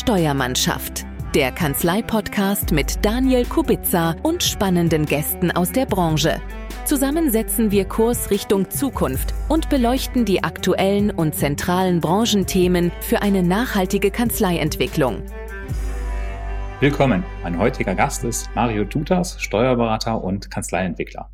Steuermannschaft. Der Kanzlei-Podcast mit Daniel Kubitza und spannenden Gästen aus der Branche. Zusammen setzen wir Kurs Richtung Zukunft und beleuchten die aktuellen und zentralen Branchenthemen für eine nachhaltige Kanzleientwicklung. Willkommen. Mein heutiger Gast ist Mario Tutas, Steuerberater und Kanzleientwickler.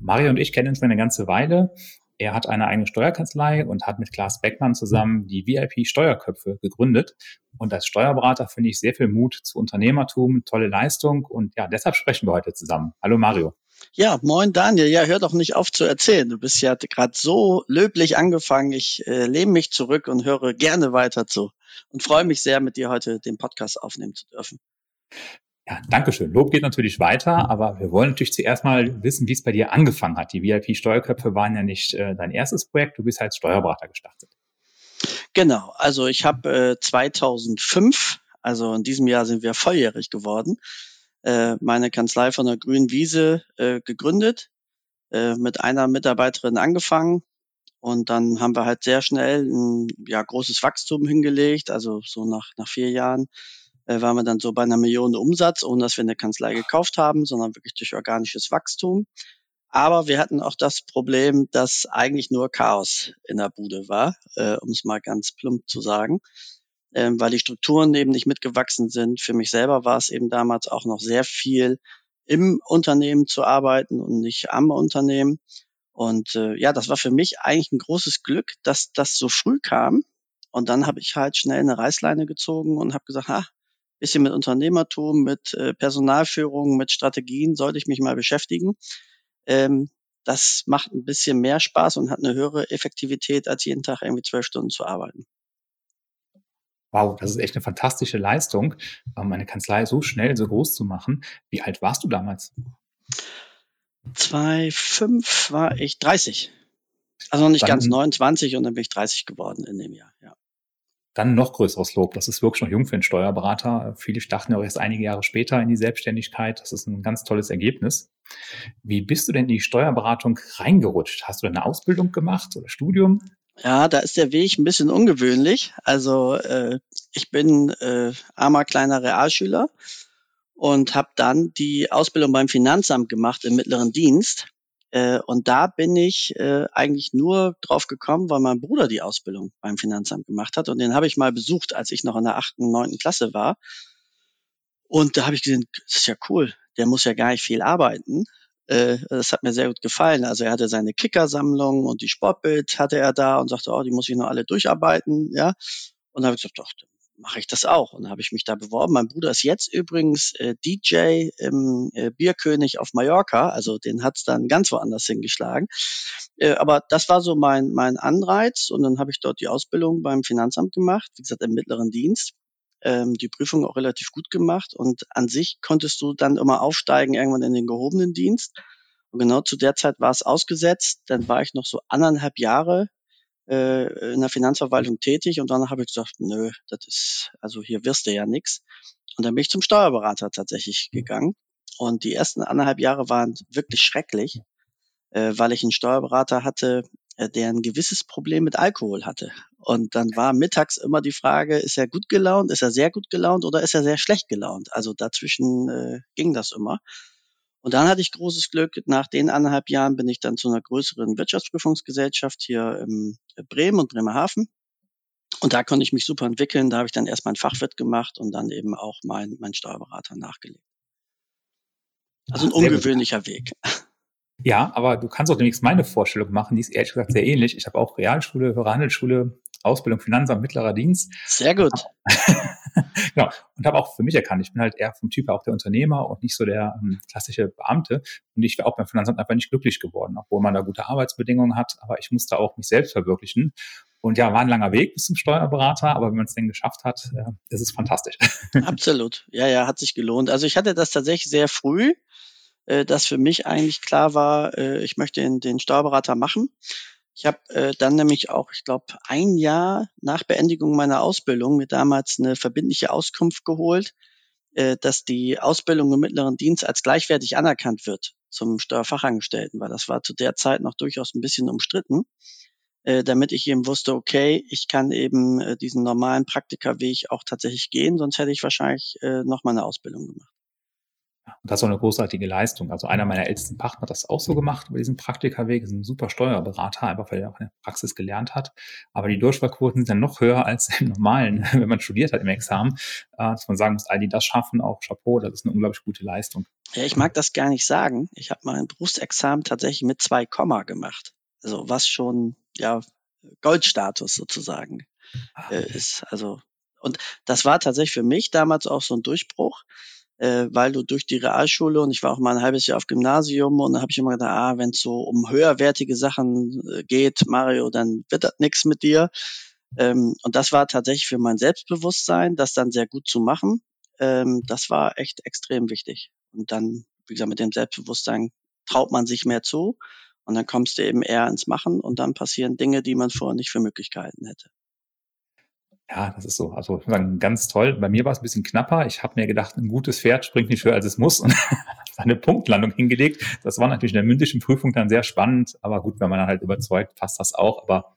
Mario und ich kennen uns schon eine ganze Weile. Er hat eine eigene Steuerkanzlei und hat mit Klaas Beckmann zusammen die VIP Steuerköpfe gegründet. Und als Steuerberater finde ich sehr viel Mut zu Unternehmertum, tolle Leistung und ja, deshalb sprechen wir heute zusammen. Hallo Mario. Ja, moin Daniel. Ja, hör doch nicht auf zu erzählen. Du bist ja gerade so löblich angefangen. Ich äh, lehne mich zurück und höre gerne weiter zu und freue mich sehr, mit dir heute den Podcast aufnehmen zu dürfen. Ja, danke schön. Lob geht natürlich weiter, aber wir wollen natürlich zuerst mal wissen, wie es bei dir angefangen hat. Die VIP-Steuerköpfe waren ja nicht äh, dein erstes Projekt, du bist als Steuerberater gestartet. Genau, also ich habe äh, 2005, also in diesem Jahr sind wir volljährig geworden, äh, meine Kanzlei von der Grünen Wiese äh, gegründet, äh, mit einer Mitarbeiterin angefangen und dann haben wir halt sehr schnell ein ja, großes Wachstum hingelegt, also so nach, nach vier Jahren äh, waren wir dann so bei einer Million Umsatz, ohne dass wir eine Kanzlei gekauft haben, sondern wirklich durch organisches Wachstum. Aber wir hatten auch das Problem, dass eigentlich nur Chaos in der Bude war, äh, um es mal ganz plump zu sagen, ähm, weil die Strukturen eben nicht mitgewachsen sind. Für mich selber war es eben damals auch noch sehr viel im Unternehmen zu arbeiten und nicht am Unternehmen. Und äh, ja, das war für mich eigentlich ein großes Glück, dass das so früh kam. Und dann habe ich halt schnell eine Reißleine gezogen und habe gesagt, ha, bisschen mit Unternehmertum, mit äh, Personalführung, mit Strategien sollte ich mich mal beschäftigen. Ähm, das macht ein bisschen mehr Spaß und hat eine höhere Effektivität, als jeden Tag irgendwie zwölf Stunden zu arbeiten. Wow, das ist echt eine fantastische Leistung, ähm, eine Kanzlei so schnell, so groß zu machen. Wie alt warst du damals? 2005 war ich 30. Also noch nicht dann, ganz 29 und dann bin ich 30 geworden in dem Jahr, ja dann noch größeres Lob. Das ist wirklich noch jung für einen Steuerberater. Viele starten ja auch erst einige Jahre später in die Selbstständigkeit. Das ist ein ganz tolles Ergebnis. Wie bist du denn in die Steuerberatung reingerutscht? Hast du eine Ausbildung gemacht oder Studium? Ja, da ist der Weg ein bisschen ungewöhnlich. Also äh, ich bin äh, armer kleiner Realschüler und habe dann die Ausbildung beim Finanzamt gemacht im mittleren Dienst äh, und da bin ich äh, eigentlich nur drauf gekommen, weil mein Bruder die Ausbildung beim Finanzamt gemacht hat. Und den habe ich mal besucht, als ich noch in der achten, neunten Klasse war. Und da habe ich gesehen, das ist ja cool, der muss ja gar nicht viel arbeiten. Äh, das hat mir sehr gut gefallen. Also er hatte seine Kickersammlung und die Sportbild hatte er da und sagte, oh, die muss ich noch alle durcharbeiten, ja. Und da habe ich gesagt, doch, mache ich das auch. Und habe ich mich da beworben. Mein Bruder ist jetzt übrigens äh, DJ im äh, Bierkönig auf Mallorca. Also den hat's dann ganz woanders hingeschlagen. Äh, aber das war so mein, mein Anreiz. Und dann habe ich dort die Ausbildung beim Finanzamt gemacht, wie gesagt, im mittleren Dienst. Ähm, die Prüfung auch relativ gut gemacht. Und an sich konntest du dann immer aufsteigen, irgendwann in den gehobenen Dienst. Und genau zu der Zeit war es ausgesetzt. Dann war ich noch so anderthalb Jahre äh, in der Finanzverwaltung tätig und dann habe ich gesagt, nö, das ist, also hier wirst du ja nix. Und dann bin ich zum Steuerberater tatsächlich mhm. gegangen. Und die ersten anderthalb Jahre waren wirklich schrecklich, äh, weil ich einen Steuerberater hatte, äh, der ein gewisses Problem mit Alkohol hatte. Und dann war mittags immer die Frage, ist er gut gelaunt, ist er sehr gut gelaunt oder ist er sehr schlecht gelaunt? Also dazwischen äh, ging das immer. Und dann hatte ich großes Glück. Nach den anderthalb Jahren bin ich dann zu einer größeren Wirtschaftsprüfungsgesellschaft hier im Bremen und Bremerhaven. Und da konnte ich mich super entwickeln. Da habe ich dann erst mein Fachwirt gemacht und dann eben auch mein, mein Steuerberater nachgelegt. Also ein ungewöhnlicher Weg. Ja, aber du kannst auch demnächst meine Vorstellung machen. Die ist ehrlich gesagt sehr ähnlich. Ich habe auch Realschule, Höhere Handelsschule, Ausbildung Finanzamt, mittlerer Dienst. Sehr gut. genau. Und habe auch für mich erkannt, ich bin halt eher vom Typ auch der Unternehmer und nicht so der ähm, klassische Beamte. Und ich wäre auch beim Finanzamt einfach nicht glücklich geworden, obwohl man da gute Arbeitsbedingungen hat. Aber ich musste auch mich selbst verwirklichen. Und ja, war ein langer Weg bis zum Steuerberater, aber wenn man es denn geschafft hat, äh, ist es fantastisch. Absolut. Ja, ja, hat sich gelohnt. Also ich hatte das tatsächlich sehr früh, äh, dass für mich eigentlich klar war, äh, ich möchte den, den Steuerberater machen. Ich habe äh, dann nämlich auch, ich glaube, ein Jahr nach Beendigung meiner Ausbildung mir damals eine verbindliche Auskunft geholt, äh, dass die Ausbildung im mittleren Dienst als gleichwertig anerkannt wird zum Steuerfachangestellten, weil das war zu der Zeit noch durchaus ein bisschen umstritten. äh, damit ich eben wusste, okay, ich kann eben äh, diesen normalen Praktikerweg auch tatsächlich gehen, sonst hätte ich wahrscheinlich äh, noch mal eine Ausbildung gemacht. Und das ist auch eine großartige Leistung. Also einer meiner ältesten Partner hat das auch so gemacht über diesen Praktikerweg, ist ein super Steuerberater, einfach weil er auch in der Praxis gelernt hat. Aber die Durchfallquoten sind dann noch höher als im normalen, wenn man studiert hat im Examen. Äh, dass man sagen muss, all die das schaffen, auch Chapeau, das ist eine unglaublich gute Leistung. Ja, ich mag das gar nicht sagen. Ich habe mein Berufsexamen tatsächlich mit zwei Komma gemacht. Also was schon, ja, Goldstatus sozusagen ah. äh, ist. Also, und das war tatsächlich für mich damals auch so ein Durchbruch äh, weil du durch die Realschule und ich war auch mal ein halbes Jahr auf Gymnasium und da habe ich immer gedacht, ah, wenn es so um höherwertige Sachen äh, geht, Mario, dann wird das nichts mit dir. Ähm, und das war tatsächlich für mein Selbstbewusstsein, das dann sehr gut zu machen. Ähm, das war echt extrem wichtig. Und dann, wie gesagt, mit dem Selbstbewusstsein traut man sich mehr zu und dann kommst du eben eher ins Machen und dann passieren Dinge, die man vorher nicht für Möglichkeiten hätte. Ja, das ist so. Also sagen, ganz toll. Bei mir war es ein bisschen knapper. Ich habe mir gedacht, ein gutes Pferd springt nicht höher, als es muss und eine Punktlandung hingelegt. Das war natürlich in der mündlichen Prüfung dann sehr spannend. Aber gut, wenn man dann halt überzeugt, passt das auch. Aber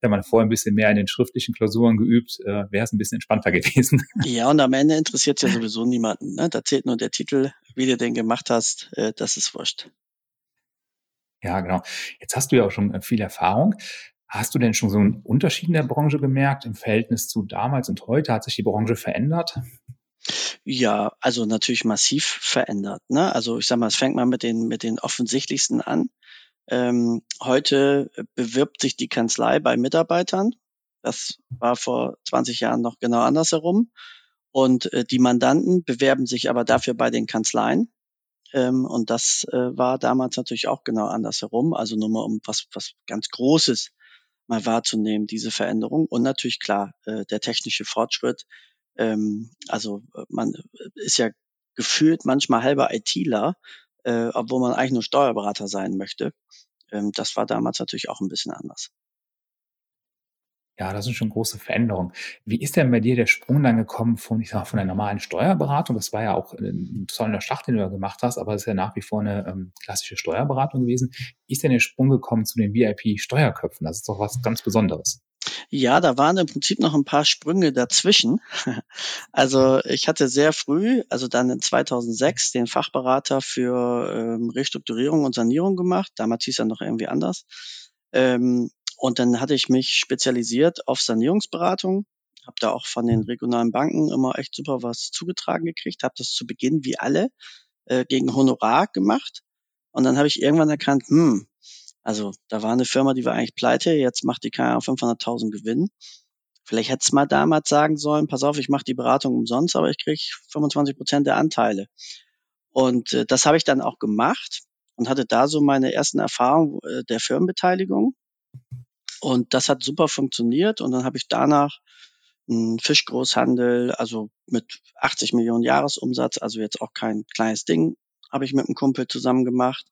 wenn man vorher ein bisschen mehr in den schriftlichen Klausuren geübt, äh, wäre es ein bisschen entspannter gewesen. Ja, und am Ende interessiert es ja sowieso niemanden. Ne? Da zählt nur der Titel, wie du den gemacht hast. Äh, das ist wurscht. Ja, genau. Jetzt hast du ja auch schon äh, viel Erfahrung. Hast du denn schon so einen Unterschied in der Branche gemerkt im Verhältnis zu damals und heute? Hat sich die Branche verändert? Ja, also natürlich massiv verändert. Ne? Also ich sag mal, es fängt mal mit den, mit den offensichtlichsten an. Ähm, heute bewirbt sich die Kanzlei bei Mitarbeitern. Das war vor 20 Jahren noch genau andersherum. Und äh, die Mandanten bewerben sich aber dafür bei den Kanzleien. Ähm, und das äh, war damals natürlich auch genau andersherum. Also nur mal um was, was ganz Großes mal wahrzunehmen, diese Veränderung. Und natürlich klar, äh, der technische Fortschritt. Ähm, also äh, man äh, ist ja gefühlt manchmal halber ITler, äh, obwohl man eigentlich nur Steuerberater sein möchte. Ähm, das war damals natürlich auch ein bisschen anders. Ja, das sind schon große Veränderungen. Wie ist denn bei dir der Sprung dann gekommen von, ich sag, von der normalen Steuerberatung? Das war ja auch ein toller Start, den du da gemacht hast, aber es ist ja nach wie vor eine ähm, klassische Steuerberatung gewesen. Wie ist denn der Sprung gekommen zu den VIP-Steuerköpfen? Das ist doch was ganz Besonderes. Ja, da waren im Prinzip noch ein paar Sprünge dazwischen. Also ich hatte sehr früh, also dann in 2006, den Fachberater für ähm, Restrukturierung und Sanierung gemacht. Damals hieß er noch irgendwie anders. Ähm, und dann hatte ich mich spezialisiert auf Sanierungsberatung, habe da auch von den regionalen Banken immer echt super was zugetragen gekriegt, habe das zu Beginn wie alle äh, gegen Honorar gemacht. Und dann habe ich irgendwann erkannt, hm, also da war eine Firma, die war eigentlich pleite, jetzt macht die keine 500.000 Gewinn. Vielleicht hätte es mal damals sagen sollen, pass auf, ich mache die Beratung umsonst, aber ich kriege 25 Prozent der Anteile. Und äh, das habe ich dann auch gemacht und hatte da so meine ersten Erfahrungen äh, der Firmenbeteiligung. Und das hat super funktioniert. Und dann habe ich danach einen Fischgroßhandel, also mit 80 Millionen Jahresumsatz, also jetzt auch kein kleines Ding, habe ich mit einem Kumpel zusammen gemacht.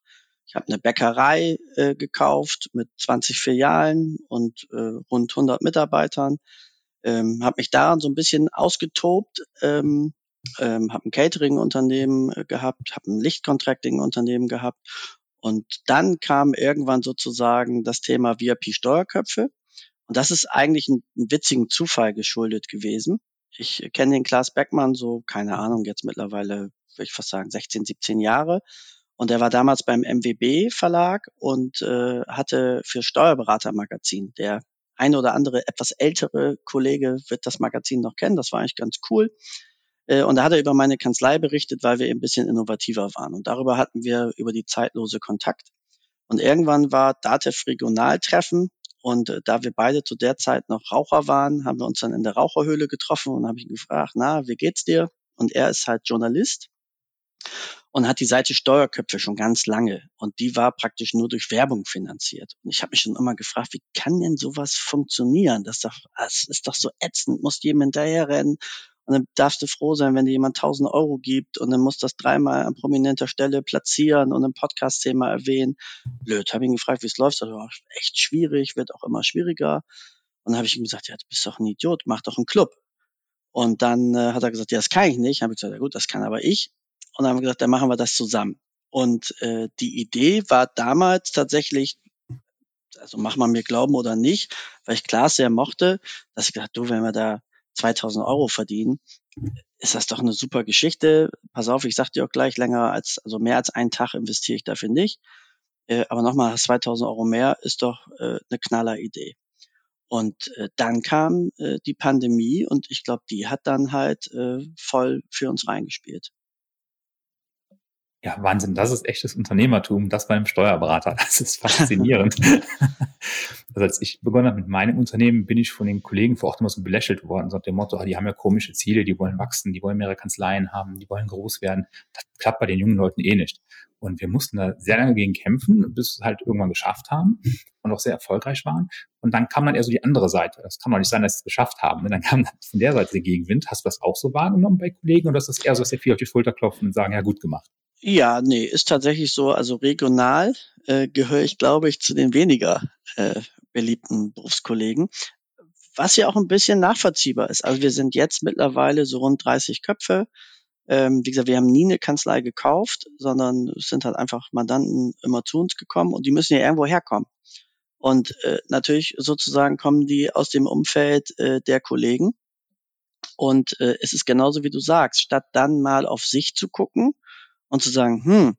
Ich habe eine Bäckerei äh, gekauft mit 20 Filialen und äh, rund 100 Mitarbeitern. Ähm, habe mich daran so ein bisschen ausgetobt, ähm, ähm, habe ein Catering-Unternehmen äh, gehabt, habe ein Lichtcontracting-Unternehmen gehabt und dann kam irgendwann sozusagen das Thema VIP-Steuerköpfe. Und das ist eigentlich ein, ein witzigen Zufall geschuldet gewesen. Ich kenne den Klaas Beckmann so, keine Ahnung, jetzt mittlerweile, würde ich fast sagen, 16, 17 Jahre. Und er war damals beim MWB Verlag und äh, hatte für Steuerberatermagazin. Der eine oder andere etwas ältere Kollege wird das Magazin noch kennen. Das war eigentlich ganz cool. Äh, und da hat er über meine Kanzlei berichtet, weil wir ein bisschen innovativer waren. Und darüber hatten wir über die zeitlose Kontakt. Und irgendwann war DATEV Regionaltreffen. Und äh, da wir beide zu der Zeit noch Raucher waren, haben wir uns dann in der Raucherhöhle getroffen und habe ihn gefragt, na, wie geht's dir? Und er ist halt Journalist und hat die Seite Steuerköpfe schon ganz lange. Und die war praktisch nur durch Werbung finanziert. Und ich habe mich schon immer gefragt, wie kann denn sowas funktionieren? Das ist doch, das ist doch so ätzend, muss jedem hinterherrennen und dann darfst du froh sein, wenn dir jemand 1000 Euro gibt und dann muss das dreimal an prominenter Stelle platzieren und im Podcast-Thema erwähnen. Blöd, habe ihn gefragt, wie es läuft. War echt schwierig, wird auch immer schwieriger. Und dann habe ich ihm gesagt, ja, du bist doch ein Idiot, mach doch einen Club. Und dann äh, hat er gesagt, ja, das kann ich nicht. Habe ich gesagt, ja gut, das kann aber ich. Und dann haben wir gesagt, dann machen wir das zusammen. Und äh, die Idee war damals tatsächlich also mach mal mir glauben oder nicht, weil ich Klaas sehr mochte, dass ich gedacht, du, wenn wir da 2000 Euro verdienen, ist das doch eine super Geschichte. Pass auf, ich sag dir auch gleich länger als, also mehr als einen Tag investiere ich dafür nicht. Äh, aber nochmal 2000 Euro mehr ist doch äh, eine knaller Idee. Und äh, dann kam die Pandemie und ich glaube, die hat dann halt voll für uns reingespielt. Ja, Wahnsinn, das ist echtes Unternehmertum, das beim Steuerberater. Das ist faszinierend. also als ich begonnen habe mit meinem Unternehmen, bin ich von den Kollegen vor Ort immer so belächelt worden, so dem Motto, ah, die haben ja komische Ziele, die wollen wachsen, die wollen mehrere Kanzleien haben, die wollen groß werden. Das klappt bei den jungen Leuten eh nicht. Und wir mussten da sehr lange gegen kämpfen, bis wir es halt irgendwann geschafft haben und auch sehr erfolgreich waren. Und dann kam dann eher so die andere Seite. Das kann doch nicht sein, dass sie es geschafft haben. Und dann kam dann von der Seite der Gegenwind. Hast du das auch so wahrgenommen bei Kollegen oder ist das eher so, dass sie viel auf die Schulter klopfen und sagen, ja, gut gemacht? Ja, nee, ist tatsächlich so. Also regional äh, gehöre ich, glaube ich, zu den weniger äh, beliebten Berufskollegen. Was ja auch ein bisschen nachvollziehbar ist. Also wir sind jetzt mittlerweile so rund 30 Köpfe. Ähm, wie gesagt, wir haben nie eine Kanzlei gekauft, sondern es sind halt einfach Mandanten immer zu uns gekommen und die müssen ja irgendwo herkommen. Und äh, natürlich sozusagen kommen die aus dem Umfeld äh, der Kollegen. Und äh, es ist genauso wie du sagst, statt dann mal auf sich zu gucken und zu sagen, hm,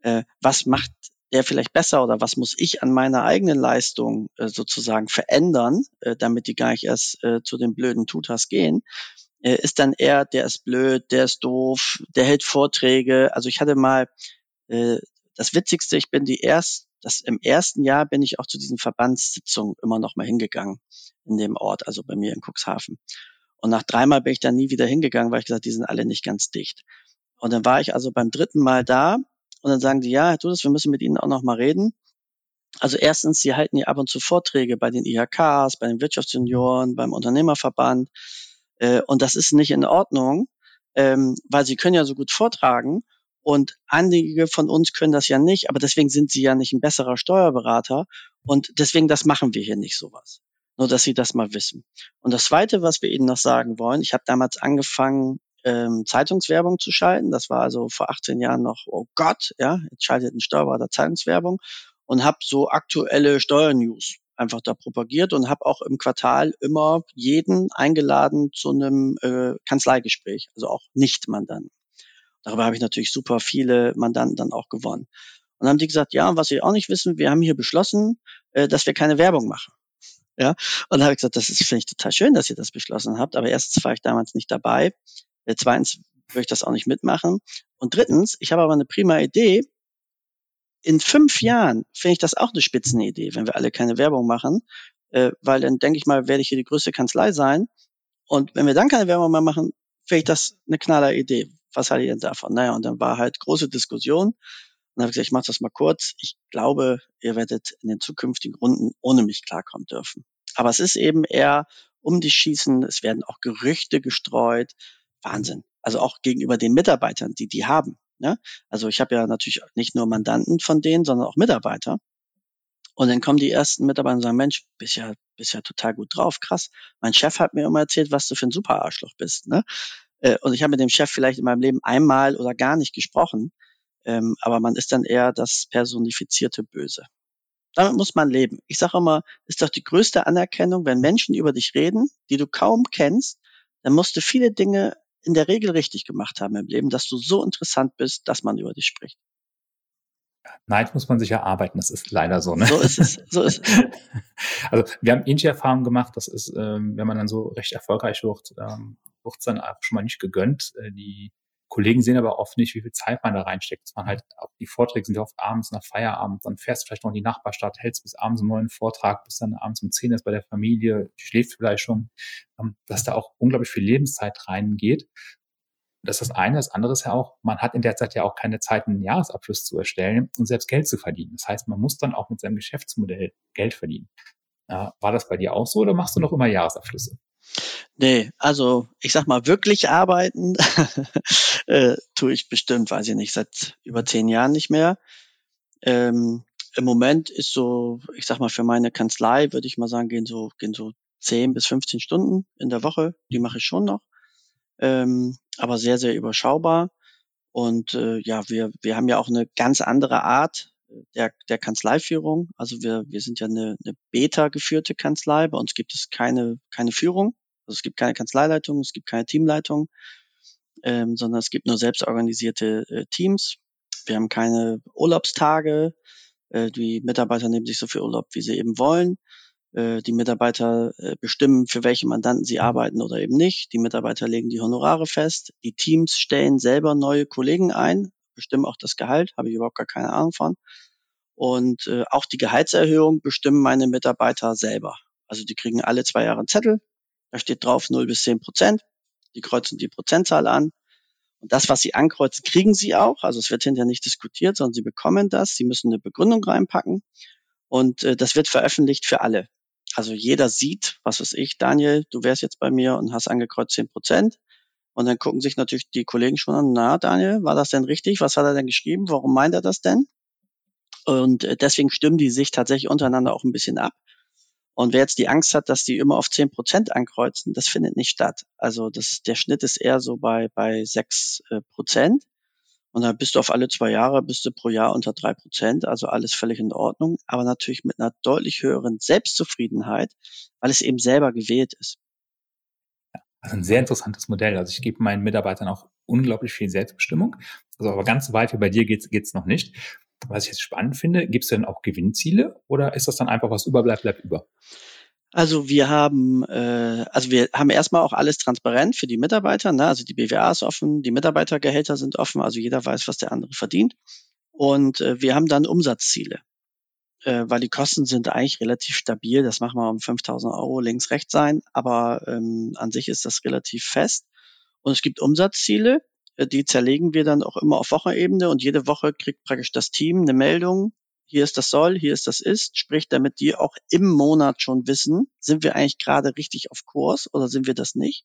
äh, was macht der vielleicht besser oder was muss ich an meiner eigenen Leistung äh, sozusagen verändern, äh, damit die gar nicht erst äh, zu den blöden Tutas gehen, äh, ist dann eher, der ist blöd, der ist doof, der hält Vorträge. Also ich hatte mal äh, das Witzigste, ich bin die erst, das im ersten Jahr bin ich auch zu diesen Verbandssitzungen immer noch mal hingegangen in dem Ort, also bei mir in Cuxhaven. Und nach dreimal bin ich dann nie wieder hingegangen, weil ich gesagt, die sind alle nicht ganz dicht. Und dann war ich also beim dritten Mal da und dann sagen die, ja, Herr Tudes, wir müssen mit Ihnen auch noch mal reden. Also erstens, Sie halten ja ab und zu Vorträge bei den IHKs, bei den Wirtschaftsjunioren, beim Unternehmerverband. Äh, und das ist nicht in Ordnung, ähm, weil Sie können ja so gut vortragen und einige von uns können das ja nicht, aber deswegen sind Sie ja nicht ein besserer Steuerberater und deswegen das machen wir hier nicht sowas. Nur, dass Sie das mal wissen. Und das Zweite, was wir Ihnen noch sagen wollen, ich habe damals angefangen, ähm, Zeitungswerbung zu schalten. Das war also vor 18 Jahren noch, oh Gott, ja, jetzt schaltet ein Steuerberater Zeitungswerbung und habe so aktuelle Steuernews einfach da propagiert und habe auch im Quartal immer jeden eingeladen zu einem äh, Kanzleigespräch, also auch Nicht-Mandanten. Darüber habe ich natürlich super viele Mandanten dann auch gewonnen. Und dann haben die gesagt, ja, was Sie auch nicht wissen, wir haben hier beschlossen, äh, dass wir keine Werbung machen. Ja, und da habe ich gesagt, das ist finde ich total schön, dass ihr das beschlossen habt, aber erstens war ich damals nicht dabei zweitens würde ich das auch nicht mitmachen. Und drittens, ich habe aber eine prima Idee. In fünf Jahren finde ich das auch eine Spitzenidee, wenn wir alle keine Werbung machen, äh, weil dann denke ich mal, werde ich hier die größte Kanzlei sein. Und wenn wir dann keine Werbung mehr machen, finde ich das eine knaller Idee. Was haltet ihr denn davon? Naja, und dann war halt große Diskussion. Und habe ich gesagt, ich mache das mal kurz. Ich glaube, ihr werdet in den zukünftigen Runden ohne mich klarkommen dürfen. Aber es ist eben eher um die Schießen. Es werden auch Gerüchte gestreut. Wahnsinn. Also auch gegenüber den Mitarbeitern, die die haben. Ne? Also ich habe ja natürlich nicht nur Mandanten von denen, sondern auch Mitarbeiter. Und dann kommen die ersten Mitarbeiter und sagen, Mensch, bist ja, bist ja total gut drauf, krass. Mein Chef hat mir immer erzählt, was du für ein super Arschloch bist. Ne? Äh, und ich habe mit dem Chef vielleicht in meinem Leben einmal oder gar nicht gesprochen, ähm, aber man ist dann eher das personifizierte Böse. Damit muss man leben. Ich sage immer, ist doch die größte Anerkennung, wenn Menschen über dich reden, die du kaum kennst, dann musst du viele Dinge in der Regel richtig gemacht haben im Leben, dass du so interessant bist, dass man über dich spricht. Neid muss man sich erarbeiten, das ist leider so. Ne? So ist es. So ist es. Also wir haben ähnliche Erfahrungen gemacht, das ist, ähm, wenn man dann so recht erfolgreich wird, ähm, wird es dann auch schon mal nicht gegönnt. Äh, die Kollegen sehen aber oft nicht, wie viel Zeit man da reinsteckt. Man halt, die Vorträge sind ja oft abends nach Feierabend, dann fährst du vielleicht noch in die Nachbarstadt, hältst bis abends einen neuen Vortrag, bis dann abends um zehn ist bei der Familie, schläft vielleicht schon, ähm, dass da auch unglaublich viel Lebenszeit reingeht. Das ist das eine. Das andere ist ja auch, man hat in der Zeit ja auch keine Zeit, einen Jahresabschluss zu erstellen und selbst Geld zu verdienen. Das heißt, man muss dann auch mit seinem Geschäftsmodell Geld verdienen. War das bei dir auch so oder machst du noch immer Jahresabschlüsse? Nee, also ich sag mal, wirklich arbeiten äh, tue ich bestimmt, weiß ich nicht, seit über zehn Jahren nicht mehr. Ähm, Im Moment ist so, ich sag mal, für meine Kanzlei würde ich mal sagen, gehen so, gehen so zehn bis 15 Stunden in der Woche. Die mache ich schon noch. Ähm, aber sehr, sehr überschaubar. Und äh, ja, wir, wir haben ja auch eine ganz andere Art, der, der Kanzleiführung. Also wir, wir sind ja eine, eine Beta geführte Kanzlei. Bei uns gibt es keine, keine Führung. Also es gibt keine Kanzleileitung, es gibt keine Teamleitung, ähm, sondern es gibt nur selbstorganisierte äh, Teams. Wir haben keine Urlaubstage. Äh, die Mitarbeiter nehmen sich so viel Urlaub, wie sie eben wollen. Äh, die Mitarbeiter äh, bestimmen, für welche Mandanten sie arbeiten oder eben nicht. Die Mitarbeiter legen die Honorare fest. Die Teams stellen selber neue Kollegen ein, bestimmen auch das Gehalt, habe ich überhaupt gar keine Ahnung von. Und äh, auch die Gehaltserhöhung bestimmen meine Mitarbeiter selber. Also die kriegen alle zwei Jahre einen Zettel, da steht drauf 0 bis 10 Prozent. Die kreuzen die Prozentzahl an. Und das, was sie ankreuzen, kriegen sie auch. Also es wird hinterher nicht diskutiert, sondern sie bekommen das. Sie müssen eine Begründung reinpacken. Und äh, das wird veröffentlicht für alle. Also jeder sieht, was weiß ich, Daniel, du wärst jetzt bei mir und hast angekreuzt 10 Prozent. Und dann gucken sich natürlich die Kollegen schon an, na Daniel, war das denn richtig? Was hat er denn geschrieben? Warum meint er das denn? Und äh, deswegen stimmen die sich tatsächlich untereinander auch ein bisschen ab. Und wer jetzt die Angst hat, dass die immer auf 10 Prozent ankreuzen, das findet nicht statt. Also das, der Schnitt ist eher so bei, bei 6 äh, Prozent. Und dann bist du auf alle zwei Jahre, bist du pro Jahr unter drei Prozent, also alles völlig in Ordnung, aber natürlich mit einer deutlich höheren Selbstzufriedenheit, weil es eben selber gewählt ist. Also ein sehr interessantes Modell. Also ich gebe meinen Mitarbeitern auch unglaublich viel Selbstbestimmung. Also aber ganz weit wie bei dir geht's geht's noch nicht. Was ich jetzt spannend finde, gibt es denn auch Gewinnziele oder ist das dann einfach was überbleibt, bleibt über? Also wir haben, äh, also wir haben erstmal auch alles transparent für die Mitarbeiter. Ne? Also die BWA ist offen, die Mitarbeitergehälter sind offen, also jeder weiß, was der andere verdient. Und äh, wir haben dann Umsatzziele, äh, weil die Kosten sind eigentlich relativ stabil. Das machen wir um 5.000 Euro links rechts sein, aber ähm, an sich ist das relativ fest. Und es gibt Umsatzziele, äh, die zerlegen wir dann auch immer auf Wochenebene und jede Woche kriegt praktisch das Team eine Meldung, hier ist das soll, hier ist das ist, sprich, damit die auch im Monat schon wissen, sind wir eigentlich gerade richtig auf Kurs oder sind wir das nicht?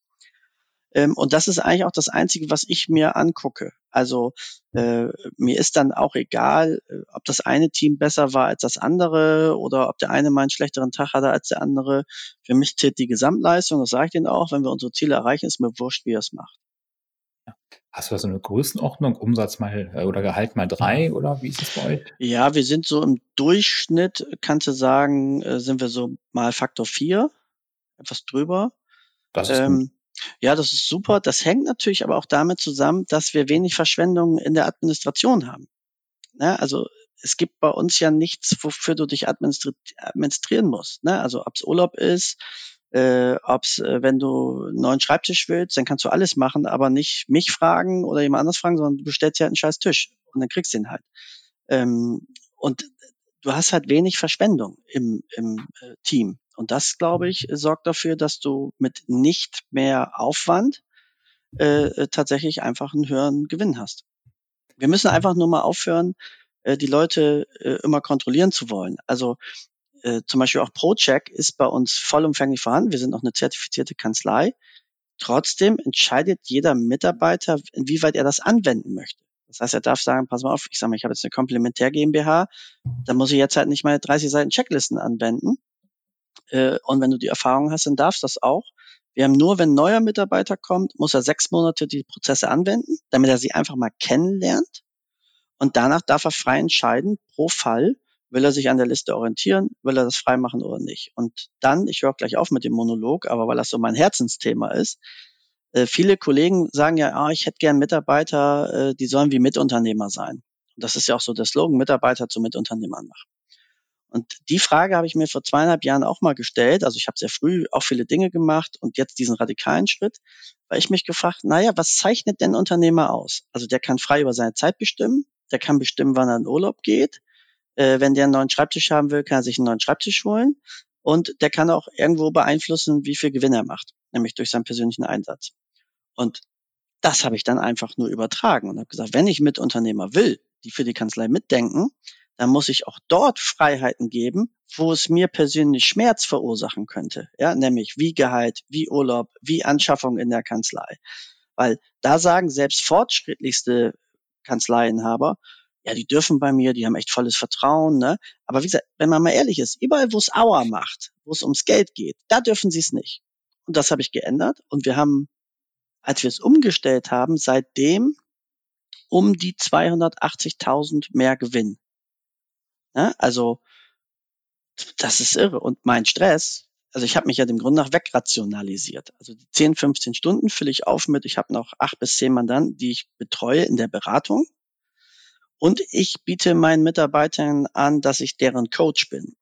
Ähm, und das ist eigentlich auch das Einzige, was ich mir angucke. Also äh, mir ist dann auch egal, äh, ob das eine Team besser war als das andere oder ob der eine mal einen schlechteren Tag hatte als der andere. Für mich zählt die Gesamtleistung, das sage ich denen auch, wenn wir unsere Ziele erreichen, ist mir wurscht, wie er es macht. Hast du da so eine Größenordnung, Umsatz mal äh, oder Gehalt mal drei oder wie ist es bei euch? Ja, wir sind so im Durchschnitt, kannst du sagen, äh, sind wir so mal Faktor vier, etwas drüber. Das ist ähm, ja, das ist super. Das hängt natürlich aber auch damit zusammen, dass wir wenig Verschwendung in der Administration haben. Ja, also es gibt bei uns ja nichts, wofür du dich administri administrieren musst. Ne? Also ob es Urlaub ist, äh, ob's, äh, wenn du einen neuen Schreibtisch willst, dann kannst du alles machen, aber nicht mich fragen oder jemand anders fragen, sondern du bestellst ja einen scheiß Tisch und dann kriegst du ihn halt. Ähm, und du hast halt wenig Verschwendung im, im äh, Team. Und das, glaube ich, sorgt dafür, dass du mit nicht mehr Aufwand äh, äh tatsächlich einfach einen höheren Gewinn hast. Wir müssen einfach nur mal aufhören, äh, die Leute äh, immer kontrollieren zu wollen. Also äh, zum Beispiel auch ProCheck ist bei uns vollumfänglich vorhanden. Wir sind auch eine zertifizierte Kanzlei. Trotzdem entscheidet jeder Mitarbeiter, inwieweit er das anwenden möchte. Das heißt, er darf sagen, pass mal auf, ich sage mal, ich habe jetzt eine Komplementär GmbH, da muss ich jetzt halt nicht mal 30 Seiten Checklisten anwenden. Äh, und wenn du die Erfahrung hast, dann darfst du das auch. Wir haben nur, wenn ein neuer Mitarbeiter kommt, muss er sechs Monate die Prozesse anwenden, damit er sie einfach mal kennenlernt. Und danach darf er frei entscheiden, pro Fall, Will er sich an der Liste orientieren? Will er das freimachen oder nicht? Und dann, ich höre gleich auf mit dem Monolog, aber weil das so mein Herzensthema ist, äh, viele Kollegen sagen ja, ah, ich hätte gern Mitarbeiter, äh, die sollen wie Mitunternehmer sein. Und das ist ja auch so der Slogan, Mitarbeiter zu Mitunternehmern machen. Und die Frage habe ich mir vor zweieinhalb Jahren auch mal gestellt. Also ich habe sehr früh auch viele Dinge gemacht und jetzt diesen radikalen Schritt, weil ich mich gefragt, naja, was zeichnet denn Unternehmer aus? Also der kann frei über seine Zeit bestimmen, der kann bestimmen, wann er in Urlaub geht, äh, wenn der einen neuen Schreibtisch haben will, kann er sich einen neuen Schreibtisch holen. Und der kann auch irgendwo beeinflussen, wie viel Gewinn er macht, nämlich durch seinen persönlichen Einsatz. Und das habe ich dann einfach nur übertragen und habe gesagt, wenn ich Mitunternehmer will, die für die Kanzlei mitdenken, dann muss ich auch dort Freiheiten geben, wo es mir persönlich Schmerz verursachen könnte. Ja, nämlich wie Gehalt, wie Urlaub, wie Anschaffung in der Kanzlei. Weil da sagen selbst fortschrittlichste Kanzleienhaber, ja, die dürfen bei mir, die haben echt volles Vertrauen, ne? Aber wie gesagt, wenn man mal ehrlich ist, überall, wo es Auer macht, wo es ums Geld geht, da dürfen sie es nicht. Und das habe ich geändert und wir haben, als wir es umgestellt haben, seitdem um die 280.000 mehr Gewinn. Ja, also das ist irre. Und mein Stress, also ich habe mich ja dem Grunde nach wegrationalisiert. Also die 10, 15 Stunden fülle ich auf mit, ich habe noch acht bis zehn Mandanten, die ich betreue in der Beratung. Und ich biete meinen Mitarbeitern an, dass ich deren Coach bin.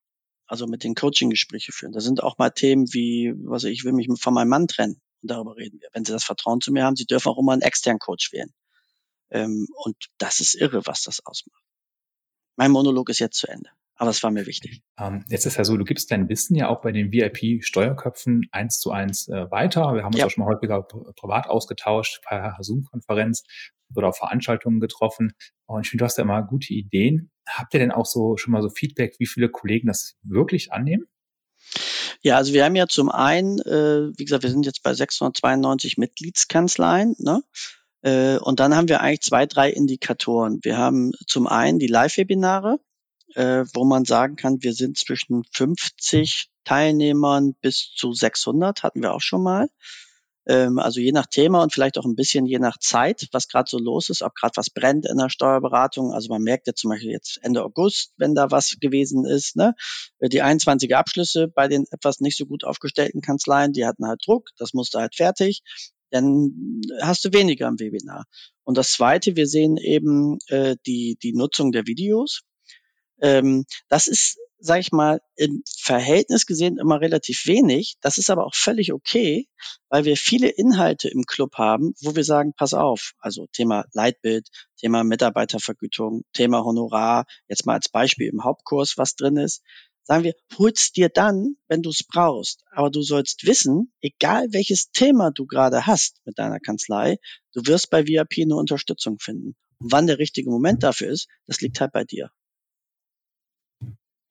Also mit den Coaching-Gespräche führen. Da sind auch mal Themen wie, was ich will mich von meinem Mann trennen. Und darüber reden wir. Wenn Sie das Vertrauen zu mir haben, Sie dürfen auch immer einen externen Coach wählen. Ähm, und das ist irre, was das ausmacht. Mein Monolog ist jetzt zu Ende. Aber es war mir wichtig. Ähm, jetzt ist ja so, du gibst dein Wissen ja auch bei den VIP-Steuerköpfen eins zu eins äh, weiter. Wir haben uns ja. auch schon mal häufiger privat ausgetauscht, per Zoom-Konferenz oder auf Veranstaltungen getroffen. Und ich finde, du hast ja immer gute Ideen. Habt ihr denn auch so schon mal so Feedback, wie viele Kollegen das wirklich annehmen? Ja, also wir haben ja zum einen, äh, wie gesagt, wir sind jetzt bei 692 Mitgliedskanzleien, ne? Äh, und dann haben wir eigentlich zwei, drei Indikatoren. Wir haben zum einen die Live-Webinare, äh, wo man sagen kann, wir sind zwischen 50 Teilnehmern bis zu 600, hatten wir auch schon mal. Ähm, also je nach Thema und vielleicht auch ein bisschen je nach Zeit, was gerade so los ist, ob gerade was brennt in der Steuerberatung. Also man merkt ja zum Beispiel jetzt Ende August, wenn da was gewesen ist, ne? die 21 Abschlüsse bei den etwas nicht so gut aufgestellten Kanzleien, die hatten halt Druck, das musste halt fertig dann hast du weniger im Webinar. Und das Zweite, wir sehen eben äh, die, die Nutzung der Videos. Ähm, das ist sage ich mal, im Verhältnis gesehen immer relativ wenig. Das ist aber auch völlig okay, weil wir viele Inhalte im Club haben, wo wir sagen, pass auf, also Thema Leitbild, Thema Mitarbeitervergütung, Thema Honorar, jetzt mal als Beispiel im Hauptkurs, was drin ist. Sagen wir, hol's dir dann, wenn du es brauchst. Aber du sollst wissen, egal welches Thema du gerade hast mit deiner Kanzlei, du wirst bei VIP eine Unterstützung finden. Und wann der richtige Moment dafür ist, das liegt halt bei dir.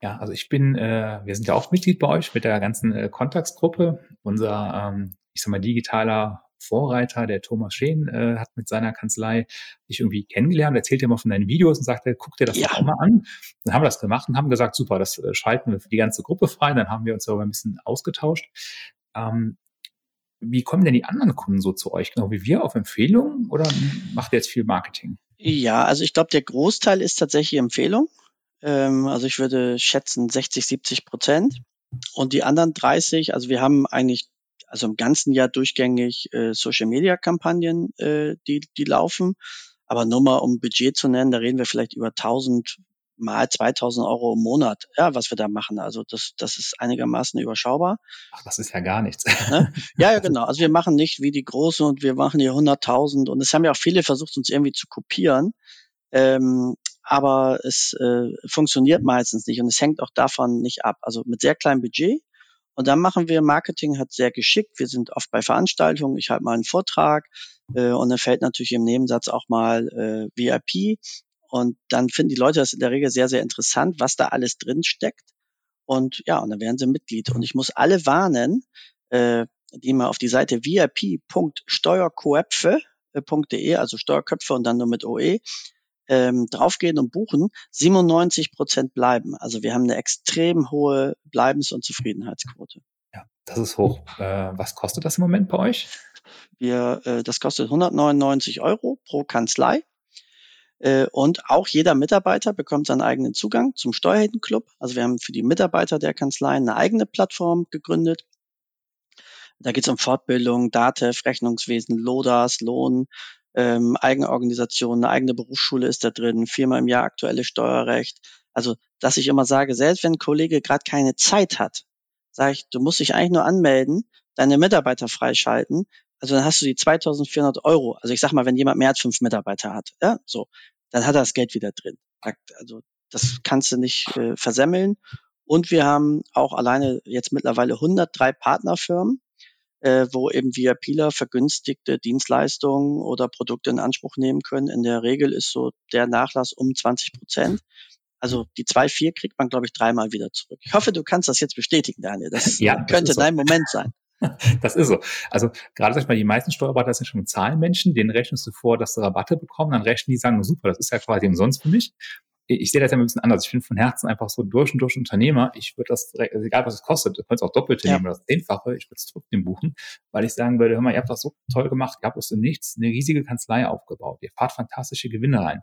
Ja, also ich bin, äh, wir sind ja auch Mitglied bei euch mit der ganzen äh, Kontaktgruppe. Unser, ähm, ich sag mal, digitaler Vorreiter, der Thomas Scheen, äh, hat mit seiner Kanzlei dich irgendwie kennengelernt, erzählt dir mal von deinen Videos und sagte, guck dir das ja. auch mal an. Dann haben wir das gemacht und haben gesagt, super, das äh, schalten wir für die ganze Gruppe frei. Dann haben wir uns darüber ein bisschen ausgetauscht. Ähm, wie kommen denn die anderen Kunden so zu euch? Genau wie wir auf Empfehlungen oder macht ihr jetzt viel Marketing? Ja, also ich glaube, der Großteil ist tatsächlich Empfehlung. Ähm, also ich würde schätzen 60, 70 Prozent. Und die anderen 30, also wir haben eigentlich also im ganzen Jahr durchgängig äh, Social Media Kampagnen, äh, die, die laufen. Aber nur mal um Budget zu nennen, da reden wir vielleicht über 1000 mal 2000 Euro im Monat, ja, was wir da machen. Also das, das ist einigermaßen überschaubar. Ach, das ist ja gar nichts. Ne? Ja, ja, genau. Also wir machen nicht wie die Großen und wir machen hier 100.000 und es haben ja auch viele versucht, uns irgendwie zu kopieren. Ähm, aber es äh, funktioniert meistens nicht und es hängt auch davon nicht ab. Also mit sehr kleinem Budget. Und dann machen wir Marketing hat sehr geschickt. Wir sind oft bei Veranstaltungen. Ich halte mal einen Vortrag äh, und dann fällt natürlich im Nebensatz auch mal äh, VIP. Und dann finden die Leute das in der Regel sehr, sehr interessant, was da alles drin steckt. Und ja, und dann werden sie Mitglied. Und ich muss alle warnen, äh, die mal auf die Seite vip.steuerköpfe.de, also Steuerköpfe und dann nur mit OE, ähm, draufgehen und buchen, 97 Prozent bleiben. Also wir haben eine extrem hohe Bleibens- und Zufriedenheitsquote. Ja, das ist hoch. Äh, was kostet das im Moment bei euch? Wir, äh, das kostet 199 Euro pro Kanzlei. Äh, und auch jeder Mitarbeiter bekommt seinen eigenen Zugang zum Steuerheldenclub. Also wir haben für die Mitarbeiter der Kanzleien eine eigene Plattform gegründet. Da geht es um Fortbildung, DATEV, Rechnungswesen, LODAS, Lohn, ähm, Eigenorganisation, eine eigene Berufsschule ist da drin, viermal im Jahr aktuelles Steuerrecht. Also, dass ich immer sage, selbst wenn ein Kollege gerade keine Zeit hat, sage ich, du musst dich eigentlich nur anmelden, deine Mitarbeiter freischalten. Also dann hast du die 2400 Euro. Also ich sag mal, wenn jemand mehr als fünf Mitarbeiter hat, ja, so, dann hat er das Geld wieder drin. Also das kannst du nicht äh, versemmeln. Und wir haben auch alleine jetzt mittlerweile 103 Partnerfirmen, äh, wo eben VIPler vergünstigte Dienstleistungen oder Produkte in Anspruch nehmen können. In der Regel ist so der Nachlass um 20 Prozent. Also die 2,4 kriegt man, glaube ich, dreimal wieder zurück. Ich hoffe, du kannst das jetzt bestätigen, Daniel. Das ja, könnte das dein so. Moment sein. Das ist so. Also gerade sag ich mal, die meisten Steuerberater sind schon Zahlenmenschen, denen rechnest du vor, dass sie Rabatte bekommen, dann rechnen die sagen, super, das ist ja quasi umsonst für mich ich sehe das ja ein bisschen anders. Ich bin von Herzen einfach so durch und durch Unternehmer. Ich würde das, also egal was es kostet, du könntest auch Doppelte ja. nehmen oder das Zehnfache, ich würde es trotzdem buchen, weil ich sagen würde, hör mal, ihr habt das so toll gemacht, ihr habt aus dem Nichts eine riesige Kanzlei aufgebaut, ihr fahrt fantastische Gewinne rein.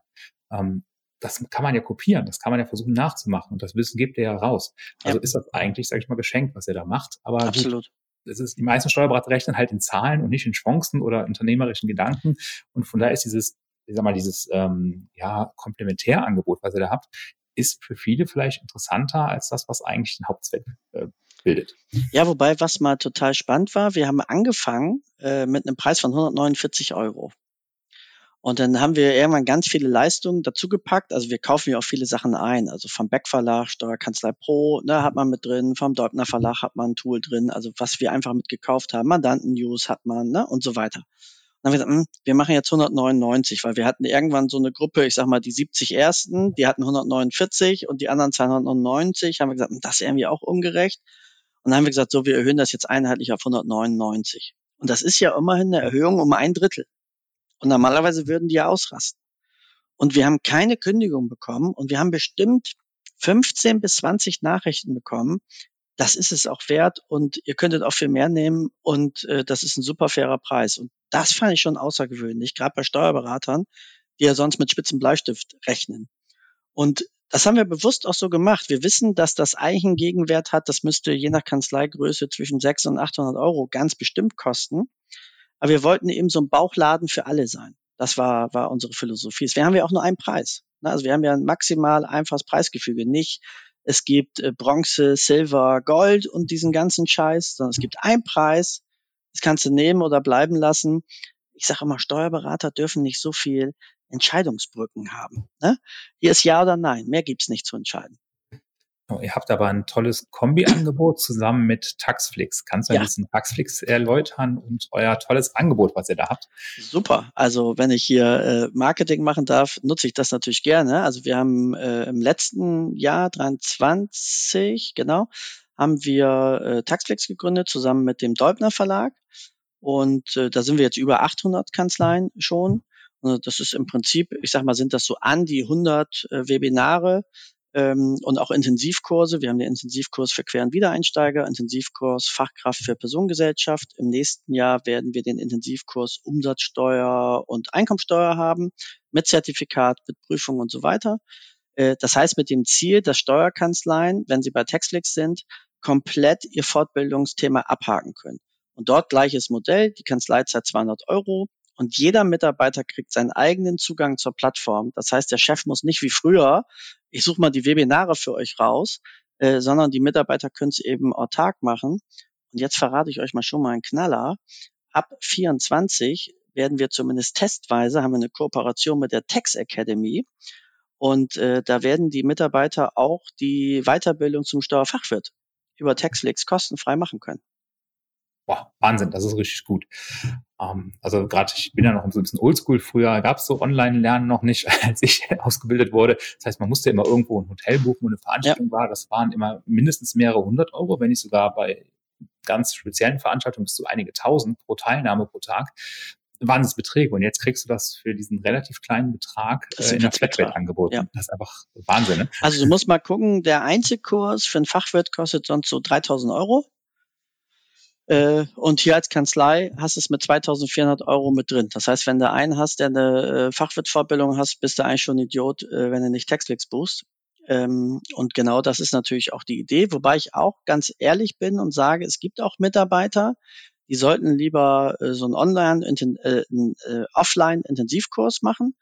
Ähm, das kann man ja kopieren, das kann man ja versuchen nachzumachen und das Wissen gibt er ja raus. Also ja. ist das eigentlich, sage ich mal, geschenkt, was er da macht. Aber Absolut. es ist, die meisten Steuerberater rechnen halt in Zahlen und nicht in Chancen oder unternehmerischen Gedanken. Und von daher ist dieses, ich sag mal, dieses ähm, ja, Komplementärangebot, was ihr da habt, ist für viele vielleicht interessanter als das, was eigentlich den Hauptzweck äh, bildet. Ja, wobei, was mal total spannend war, wir haben angefangen äh, mit einem Preis von 149 Euro. Und dann haben wir irgendwann ganz viele Leistungen dazugepackt. Also wir kaufen ja auch viele Sachen ein. Also vom Beck Verlag, Steuerkanzlei Pro, ne, hat man mit drin. Vom Deubner Verlag hat man ein Tool drin. Also was wir einfach mit gekauft haben. Mandanten-News hat man, ne, und so weiter. Dann haben wir gesagt, mh, hm, wir machen jetzt 199, weil wir hatten irgendwann so eine Gruppe, ich sag mal die 70 Ersten, die hatten 149 und die anderen 299. Haben wir gesagt, hm, das ist irgendwie auch ungerecht. Und dann haben wir gesagt, so, wir erhöhen das jetzt einheitlich auf 199. Und das ist ja immerhin eine Erhöhung um ein Drittel. Und normalerweise würden die ja ausrasten. Und wir haben keine Kündigung bekommen und wir haben bestimmt 15 bis 20 Nachrichten bekommen. Das ist es auch wert und ihr könntet auch viel mehr nehmen und äh, das ist ein super fairer Preis. Und das fand ich schon außergewöhnlich, gerade bei Steuerberatern, die ja sonst mit spitzen Bleistift rechnen. Und das haben wir bewusst auch so gemacht. Wir wissen, dass das eigentlich einen Gegenwert hat. Das müsste je nach Kanzleigröße zwischen 600 und 800 Euro ganz bestimmt kosten. Aber wir wollten eben so ein Bauchladen für alle sein. Das war, war unsere Philosophie. Wir haben ja auch nur einen Preis. Ne? Also wir haben ja ein maximal einfaches Preisgefüge. Nicht, es gibt äh, Bronze, Silber, Gold und diesen ganzen Scheiß, sondern es gibt einen Preis. Das kannst du nehmen oder bleiben lassen. Ich sage immer, Steuerberater dürfen nicht so viel Entscheidungsbrücken haben. Ne? Hier ist Ja oder Nein. Mehr gibt's nicht zu entscheiden. Oh, ihr habt aber ein tolles Kombi-Angebot zusammen mit Taxflix. Kannst du ja. ein bisschen Taxflix erläutern und euer tolles Angebot, was ihr da habt? Super. Also wenn ich hier äh, Marketing machen darf, nutze ich das natürlich gerne. Also wir haben äh, im letzten Jahr 23, genau, haben wir äh, Taxflix gegründet zusammen mit dem Deubner Verlag. Und äh, da sind wir jetzt über 800 Kanzleien schon. Und das ist im Prinzip, ich sag mal, sind das so an die 100 äh, Webinare, ähm, und auch Intensivkurse. Wir haben den Intensivkurs für Quer- und Wiedereinsteiger, Intensivkurs Fachkraft für Personengesellschaft. Im nächsten Jahr werden wir den Intensivkurs Umsatzsteuer und Einkommensteuer haben mit Zertifikat, mit Prüfung und so weiter. Äh, das heißt mit dem Ziel, dass Steuerkanzleien, wenn sie bei Textflix sind, komplett ihr Fortbildungsthema abhaken können. Und dort gleiches Modell, die Kanzleizeit 200 Euro, und jeder Mitarbeiter kriegt seinen eigenen Zugang zur Plattform. Das heißt, der Chef muss nicht wie früher, ich suche mal die Webinare für euch raus, äh, sondern die Mitarbeiter können es eben autark machen. Und jetzt verrate ich euch mal schon mal einen Knaller. Ab 24 werden wir zumindest testweise, haben wir eine Kooperation mit der Tax Academy. Und äh, da werden die Mitarbeiter auch die Weiterbildung zum Steuerfachwirt über Taxflix kostenfrei machen können boah, Wahnsinn, das ist richtig gut. Ähm, also gerade, ich bin ja noch so ein bisschen oldschool. Früher gab es so Online-Lernen noch nicht, als ich ausgebildet wurde. Das heißt, man musste immer irgendwo ein Hotel buchen, wo eine Veranstaltung ja. war. Das waren immer mindestens mehrere hundert Euro, wenn nicht sogar bei ganz speziellen Veranstaltungen bis zu einige tausend pro Teilnahme pro Tag. Wahnsinnsbeträge. Und jetzt kriegst du das für diesen relativ kleinen Betrag äh, in der Flatrate angeboten. Ja. Das ist einfach Wahnsinn. Ne? Also du musst mal gucken, der Einzelkurs für einen Fachwirt kostet sonst so 3000 Euro. Äh, und hier als Kanzlei hast du es mit 2400 Euro mit drin. Das heißt, wenn du einen hast, der eine äh, Fachwirtfortbildung hast, bist du eigentlich schon Idiot, äh, wenn du nicht Textflix buchst. Ähm, und genau das ist natürlich auch die Idee, wobei ich auch ganz ehrlich bin und sage, es gibt auch Mitarbeiter, die sollten lieber so einen Online, äh, äh, Offline-Intensivkurs machen.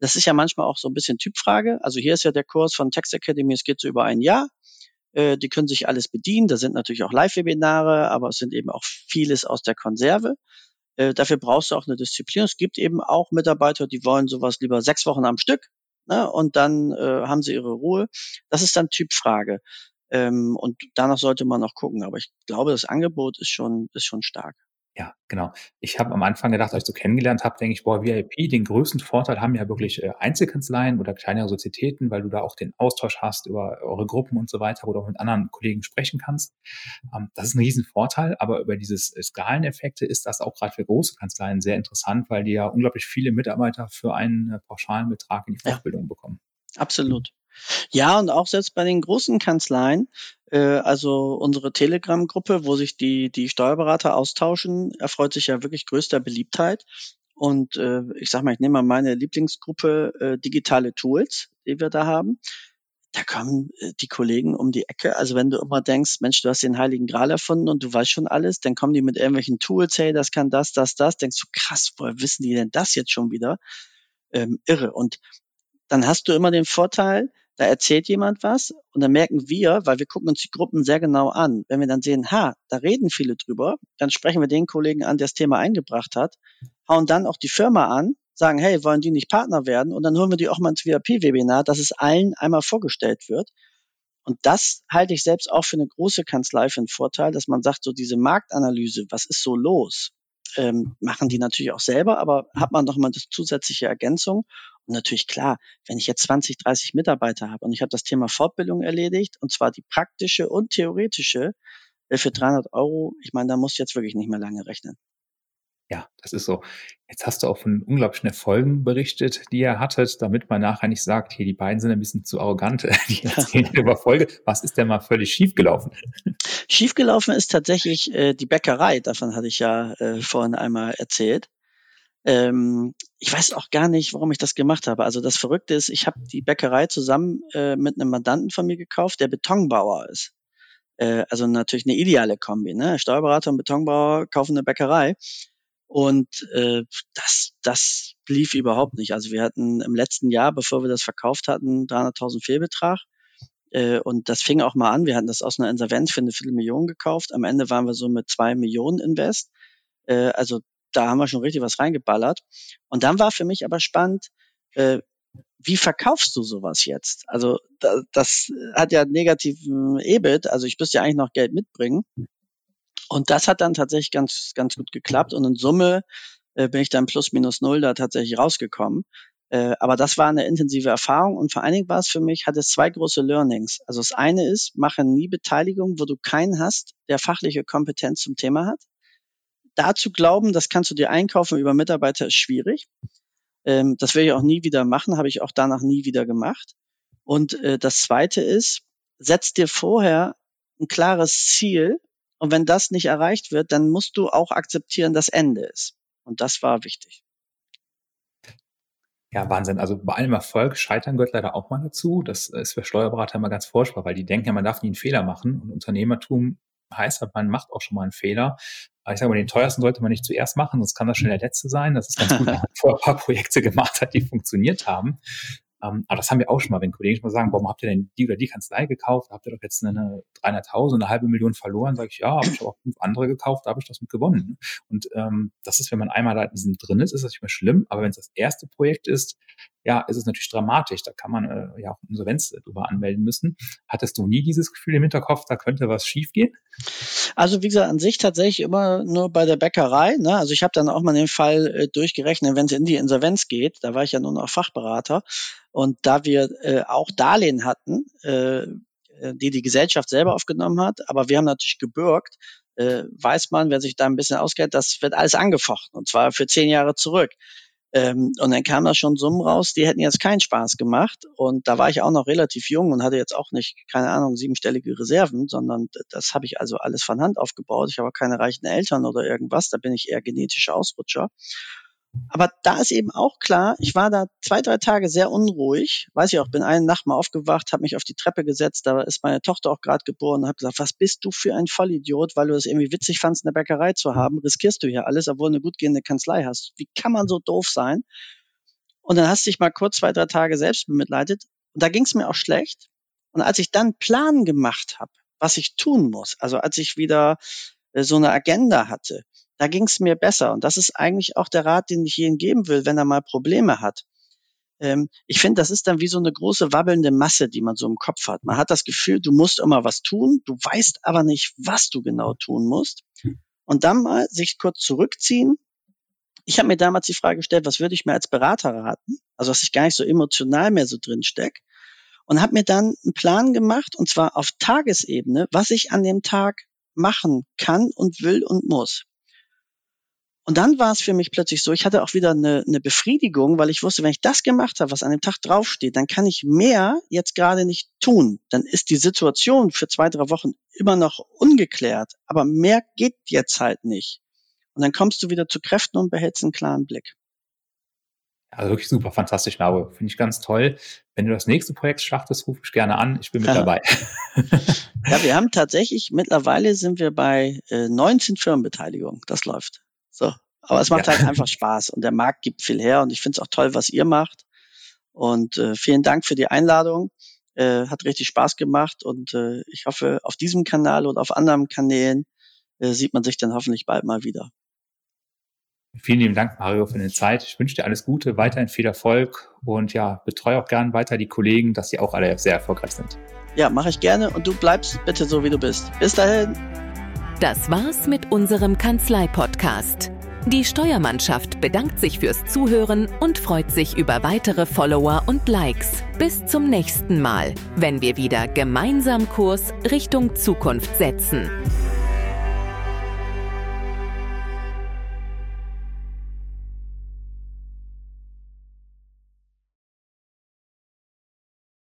Das ist ja manchmal auch so ein bisschen Typfrage. Also hier ist ja der Kurs von Text Academy, es geht so über ein Jahr. Äh, die können sich alles bedienen. Da sind natürlich auch Live-Webinare, aber es sind eben auch vieles aus der Konserve. Äh, dafür brauchst du auch eine Disziplin. Es gibt eben auch Mitarbeiter, die wollen sowas lieber sechs Wochen am Stück ne, und dann äh, haben sie ihre Ruhe. Das ist dann Typfrage. Ähm, und danach sollte man noch gucken. Aber ich glaube, das Angebot ist schon, ist schon stark. Ja, genau. Ich habe am Anfang gedacht, als ich so kennengelernt habe, denke ich, boah, VIP, den größten Vorteil haben ja wirklich äh, Einzelkanzleien oder kleinere Sozietäten, weil du da auch den Austausch hast über eure Gruppen und so weiter, wo du auch mit anderen Kollegen sprechen kannst. Ähm, das ist ein Riesenvorteil, aber über dieses äh, Skaleneffekte ist das auch gerade für große Kanzleien sehr interessant, weil die ja unglaublich viele Mitarbeiter für einen äh, pauschalen Betrag in die Fortbildung ja, bekommen. Absolut. Ja, und auch selbst bei den großen Kanzleien, also unsere Telegram-Gruppe, wo sich die, die Steuerberater austauschen, erfreut sich ja wirklich größter Beliebtheit. und äh, ich sag mal, ich nehme mal meine Lieblingsgruppe äh, digitale Tools, die wir da haben. Da kommen äh, die Kollegen um die Ecke. Also wenn du immer denkst, Mensch, du hast den Heiligen Gral erfunden und du weißt schon alles, dann kommen die mit irgendwelchen Tools, hey, das kann das, das, das. Denkst du, krass, woher wissen die denn das jetzt schon wieder? Ähm, irre. Und dann hast du immer den Vorteil, da erzählt jemand was und dann merken wir, weil wir gucken uns die Gruppen sehr genau an, wenn wir dann sehen, ha, da reden viele drüber, dann sprechen wir den Kollegen an, der das Thema eingebracht hat, hauen dann auch die Firma an, sagen, hey, wollen die nicht Partner werden? Und dann holen wir die auch mal ins VIP-Webinar, dass es allen einmal vorgestellt wird. Und das halte ich selbst auch für eine große Kanzlei für einen Vorteil, dass man sagt, so diese Marktanalyse, was ist so los? Ähm, machen die natürlich auch selber, aber hat man doch mal eine zusätzliche Ergänzung. Und natürlich klar, wenn ich jetzt 20, 30 Mitarbeiter habe und ich habe das Thema Fortbildung erledigt, und zwar die praktische und theoretische äh, für 300 Euro, ich meine, da muss jetzt wirklich nicht mehr lange rechnen. Ja, das ist so. Jetzt hast du auch von unglaublichen Erfolgen berichtet, die ihr hattet, damit man nachher nicht sagt, hier, die beiden sind ein bisschen zu arrogant, die erzählen über Folge. Was ist denn mal völlig schiefgelaufen? Schiefgelaufen ist tatsächlich äh, die Bäckerei, davon hatte ich ja äh, vorhin einmal erzählt. Ähm, ich weiß auch gar nicht, warum ich das gemacht habe. Also das Verrückte ist, ich habe die Bäckerei zusammen äh, mit einem Mandanten von mir gekauft, der Betonbauer ist. Äh, also natürlich eine ideale Kombi. Ne? Steuerberater und Betonbauer kaufen eine Bäckerei. Und äh, das, das lief überhaupt nicht. Also wir hatten im letzten Jahr, bevor wir das verkauft hatten, 300.000 Fehlbetrag. Äh, und das fing auch mal an. Wir hatten das aus einer Insolvenz für eine Viertelmillion gekauft. Am Ende waren wir so mit zwei Millionen Invest. Äh, also da haben wir schon richtig was reingeballert. Und dann war für mich aber spannend, äh, wie verkaufst du sowas jetzt? Also da, das hat ja negativen EBIT, also ich müsste ja eigentlich noch Geld mitbringen. Und das hat dann tatsächlich ganz, ganz gut geklappt. Und in Summe äh, bin ich dann plus minus null da tatsächlich rausgekommen. Äh, aber das war eine intensive Erfahrung und vor allen Dingen war es für mich, hat es zwei große Learnings. Also das eine ist, mache nie Beteiligung, wo du keinen hast, der fachliche Kompetenz zum Thema hat. Dazu glauben, das kannst du dir einkaufen über Mitarbeiter, ist schwierig. Ähm, das werde ich auch nie wieder machen, habe ich auch danach nie wieder gemacht. Und äh, das zweite ist, setz dir vorher ein klares Ziel, und wenn das nicht erreicht wird, dann musst du auch akzeptieren, dass Ende ist. Und das war wichtig. Ja, Wahnsinn. Also bei allem Erfolg scheitern gehört leider auch mal dazu. Das ist für Steuerberater immer ganz furchtbar, weil die denken ja, man darf nie einen Fehler machen. Und Unternehmertum heißt halt, man macht auch schon mal einen Fehler. Aber ich sage mal, den teuersten sollte man nicht zuerst machen, sonst kann das schon der letzte sein. Das ist ganz gut, wenn man vorher ein paar Projekte gemacht hat, die funktioniert haben. Ähm, aber das haben wir auch schon mal, wenn Kollegen schon mal sagen, warum habt ihr denn die oder die Kanzlei gekauft? Habt ihr doch jetzt eine 300.000, eine halbe Million verloren? Sage ich, ja, habe ich auch fünf andere gekauft, da habe ich das mit gewonnen. Und ähm, das ist, wenn man einmal da drin ist, ist das nicht mehr schlimm. Aber wenn es das erste Projekt ist, ja, ist es natürlich dramatisch. Da kann man äh, ja auch Insolvenz drüber anmelden müssen. Hattest du nie dieses Gefühl im Hinterkopf, da könnte was schiefgehen? Also wie gesagt, an sich tatsächlich immer nur bei der Bäckerei. Ne? Also ich habe dann auch mal den Fall äh, durchgerechnet, wenn es in die Insolvenz geht, da war ich ja nur noch Fachberater. Und da wir äh, auch Darlehen hatten, äh, die die Gesellschaft selber aufgenommen hat, aber wir haben natürlich gebürgt, äh, weiß man, wer sich da ein bisschen auskennt, das wird alles angefochten und zwar für zehn Jahre zurück. Ähm, und dann kam da schon Summen raus, die hätten jetzt keinen Spaß gemacht. Und da war ich auch noch relativ jung und hatte jetzt auch nicht, keine Ahnung, siebenstellige Reserven, sondern das habe ich also alles von Hand aufgebaut. Ich habe keine reichen Eltern oder irgendwas, da bin ich eher genetischer Ausrutscher. Aber da ist eben auch klar, ich war da zwei, drei Tage sehr unruhig. Weiß ich auch, bin eine Nacht mal aufgewacht, habe mich auf die Treppe gesetzt, da ist meine Tochter auch gerade geboren und habe gesagt, was bist du für ein Vollidiot, weil du es irgendwie witzig fandst, eine Bäckerei zu haben, riskierst du hier alles, obwohl du eine gut gehende Kanzlei hast. Wie kann man so doof sein? Und dann hast du dich mal kurz zwei, drei Tage selbst bemitleidet. Und da ging es mir auch schlecht. Und als ich dann Plan gemacht habe, was ich tun muss, also als ich wieder äh, so eine Agenda hatte, da ging es mir besser. Und das ist eigentlich auch der Rat, den ich jedem geben will, wenn er mal Probleme hat. Ähm, ich finde, das ist dann wie so eine große wabbelnde Masse, die man so im Kopf hat. Man hat das Gefühl, du musst immer was tun, du weißt aber nicht, was du genau tun musst. Und dann mal sich kurz zurückziehen. Ich habe mir damals die Frage gestellt, was würde ich mir als Berater raten? Also, dass ich gar nicht so emotional mehr so drin steck. Und habe mir dann einen Plan gemacht, und zwar auf Tagesebene, was ich an dem Tag machen kann und will und muss. Und dann war es für mich plötzlich so, ich hatte auch wieder eine, eine Befriedigung, weil ich wusste, wenn ich das gemacht habe, was an dem Tag draufsteht, dann kann ich mehr jetzt gerade nicht tun. Dann ist die Situation für zwei, drei Wochen immer noch ungeklärt, aber mehr geht jetzt halt nicht. Und dann kommst du wieder zu Kräften und behältst einen klaren Blick. Also wirklich super, fantastisch, Mario. Finde ich ganz toll. Wenn du das nächste Projekt startest, ruf mich gerne an. Ich bin mit dabei. ja, wir haben tatsächlich, mittlerweile sind wir bei äh, 19 Firmenbeteiligungen. Das läuft. So. Aber es macht ja. halt einfach Spaß und der Markt gibt viel her und ich finde es auch toll, was ihr macht. Und äh, vielen Dank für die Einladung. Äh, hat richtig Spaß gemacht und äh, ich hoffe, auf diesem Kanal und auf anderen Kanälen äh, sieht man sich dann hoffentlich bald mal wieder. Vielen lieben Dank, Mario, für deine Zeit. Ich wünsche dir alles Gute, weiterhin viel Erfolg und ja, betreue auch gern weiter die Kollegen, dass sie auch alle sehr erfolgreich sind. Ja, mache ich gerne und du bleibst bitte so, wie du bist. Bis dahin. Das war's mit unserem Kanzlei-Podcast. Die Steuermannschaft bedankt sich fürs Zuhören und freut sich über weitere Follower und Likes. Bis zum nächsten Mal, wenn wir wieder gemeinsam Kurs Richtung Zukunft setzen.